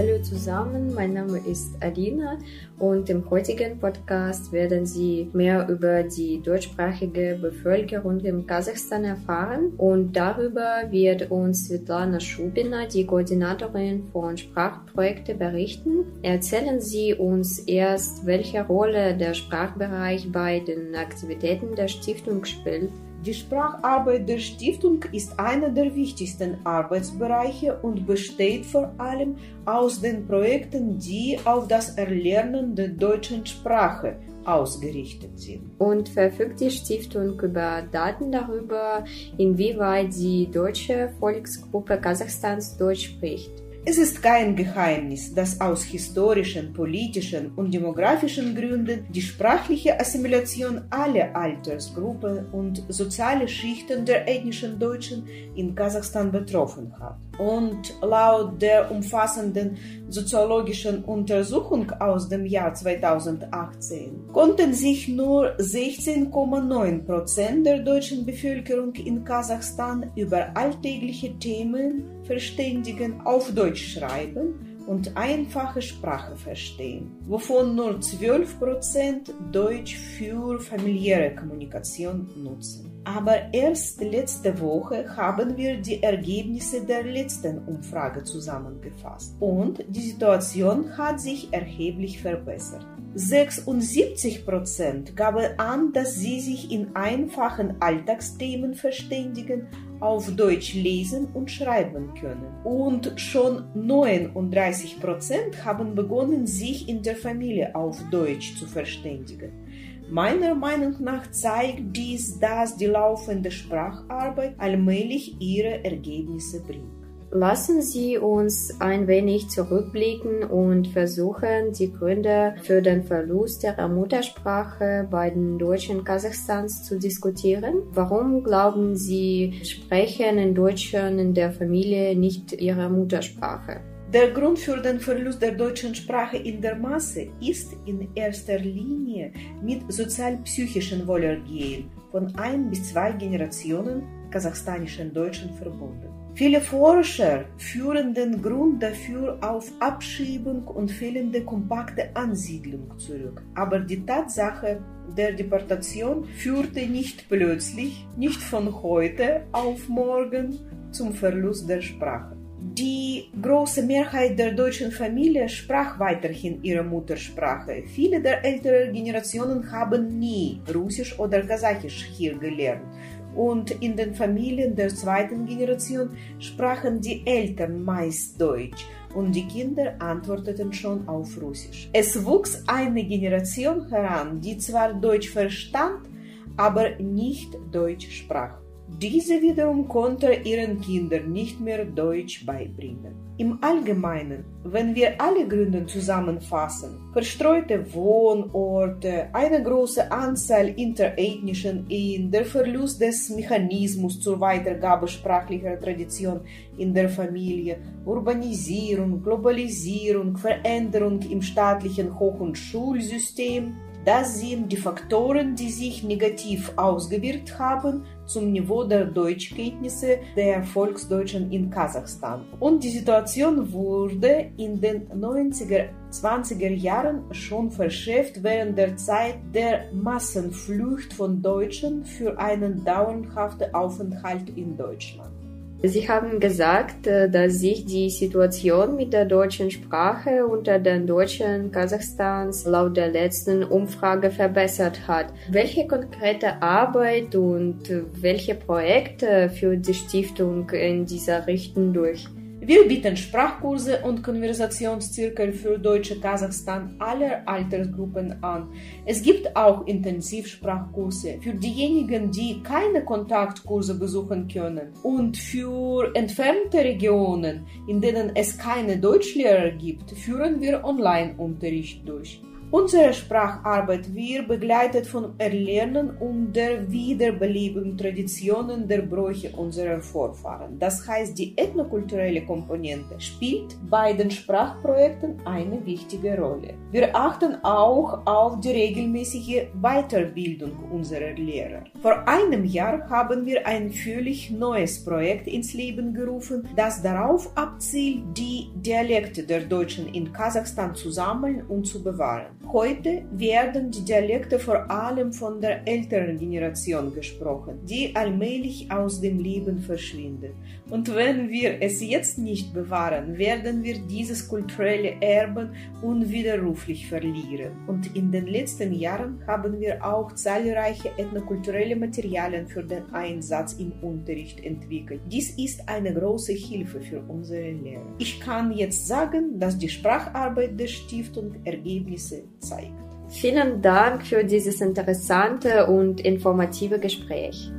Hallo zusammen, mein Name ist Alina und im heutigen Podcast werden Sie mehr über die deutschsprachige Bevölkerung in Kasachstan erfahren und darüber wird uns Svetlana Schubina, die Koordinatorin von Sprachprojekten, berichten. Erzählen Sie uns erst, welche Rolle der Sprachbereich bei den Aktivitäten der Stiftung spielt. Die Spracharbeit der Stiftung ist einer der wichtigsten Arbeitsbereiche und besteht vor allem aus den Projekten, die auf das Erlernen der deutschen Sprache ausgerichtet sind. Und verfügt die Stiftung über Daten darüber, inwieweit die deutsche Volksgruppe Kasachstans Deutsch spricht? Es ist kein Geheimnis, dass aus historischen, politischen und demografischen Gründen die sprachliche Assimilation aller Altersgruppen und soziale Schichten der ethnischen Deutschen in Kasachstan betroffen hat. Und laut der umfassenden soziologischen Untersuchung aus dem Jahr 2018 konnten sich nur 16,9 Prozent der deutschen Bevölkerung in Kasachstan über alltägliche Themen verständigen, auf Deutsch schreiben und einfache Sprache verstehen, wovon nur 12 Prozent Deutsch für familiäre Kommunikation nutzen. Aber erst letzte Woche haben wir die Ergebnisse der letzten Umfrage zusammengefasst und die Situation hat sich erheblich verbessert. 76 Prozent gaben an, dass sie sich in einfachen Alltagsthemen verständigen, auf Deutsch lesen und schreiben können. Und schon 39 Prozent haben begonnen, sich in der Familie auf Deutsch zu verständigen. Meiner Meinung nach zeigt dies, dass die laufende Spracharbeit allmählich ihre Ergebnisse bringt. Lassen Sie uns ein wenig zurückblicken und versuchen, die Gründe für den Verlust der Muttersprache bei den Deutschen Kasachstans zu diskutieren. Warum glauben Sie, sprechen in Deutschen in der Familie nicht ihre Muttersprache? Der Grund für den Verlust der deutschen Sprache in der Masse ist in erster Linie mit sozial-psychischen Wohlergehen von ein bis zwei Generationen kasachstanischen Deutschen verbunden. Viele Forscher führen den Grund dafür auf Abschiebung und fehlende kompakte Ansiedlung zurück. Aber die Tatsache der Deportation führte nicht plötzlich, nicht von heute auf morgen zum Verlust der Sprache. Die große Mehrheit der deutschen Familie sprach weiterhin ihre Muttersprache. Viele der älteren Generationen haben nie Russisch oder Kasachisch hier gelernt. Und in den Familien der zweiten Generation sprachen die Eltern meist Deutsch und die Kinder antworteten schon auf Russisch. Es wuchs eine Generation heran, die zwar Deutsch verstand, aber nicht Deutsch sprach. Diese wiederum konnte ihren Kindern nicht mehr Deutsch beibringen. Im Allgemeinen, wenn wir alle Gründe zusammenfassen, verstreute Wohnorte, eine große Anzahl interethnischen Ehen, der Verlust des Mechanismus zur Weitergabe sprachlicher Tradition in der Familie, Urbanisierung, Globalisierung, Veränderung im staatlichen Hoch- und Schulsystem, das sind die Faktoren, die sich negativ ausgewirkt haben zum Niveau der Deutschkenntnisse der Volksdeutschen in Kasachstan. Und die Situation wurde in den 90er, 20er Jahren schon verschärft während der Zeit der Massenflucht von Deutschen für einen dauerhaften Aufenthalt in Deutschland. Sie haben gesagt, äh, dass sich die Situation mit der deutschen Sprache unter den Deutschen Kasachstans laut der letzten Umfrage verbessert hat. Welche konkrete Arbeit und welche Projekte führt die Stiftung in dieser Richtung durch? Wir bieten Sprachkurse und Konversationszirkel für Deutsche Kasachstan aller Altersgruppen an. Es gibt auch Intensivsprachkurse für diejenigen, die keine Kontaktkurse besuchen können. Und für entfernte Regionen, in denen es keine Deutschlehrer gibt, führen wir Online-Unterricht durch. Unsere Spracharbeit wird begleitet von Erlernen und der Wiederbelebung Traditionen der Bräuche unserer Vorfahren. Das heißt, die ethnokulturelle Komponente spielt bei den Sprachprojekten eine wichtige Rolle. Wir achten auch auf die regelmäßige Weiterbildung unserer Lehrer. Vor einem Jahr haben wir ein völlig neues Projekt ins Leben gerufen, das darauf abzielt, die Dialekte der Deutschen in Kasachstan zu sammeln und zu bewahren. Heute werden die Dialekte vor allem von der älteren Generation gesprochen, die allmählich aus dem Leben verschwindet. Und wenn wir es jetzt nicht bewahren, werden wir dieses kulturelle Erben unwiderruflich verlieren. Und in den letzten Jahren haben wir auch zahlreiche ethnokulturelle Materialien für den Einsatz im Unterricht entwickelt. Dies ist eine große Hilfe für unsere Lehrer. Ich kann jetzt sagen, dass die Spracharbeit der Stiftung Ergebnisse zeigt. Vielen Dank für dieses interessante und informative Gespräch.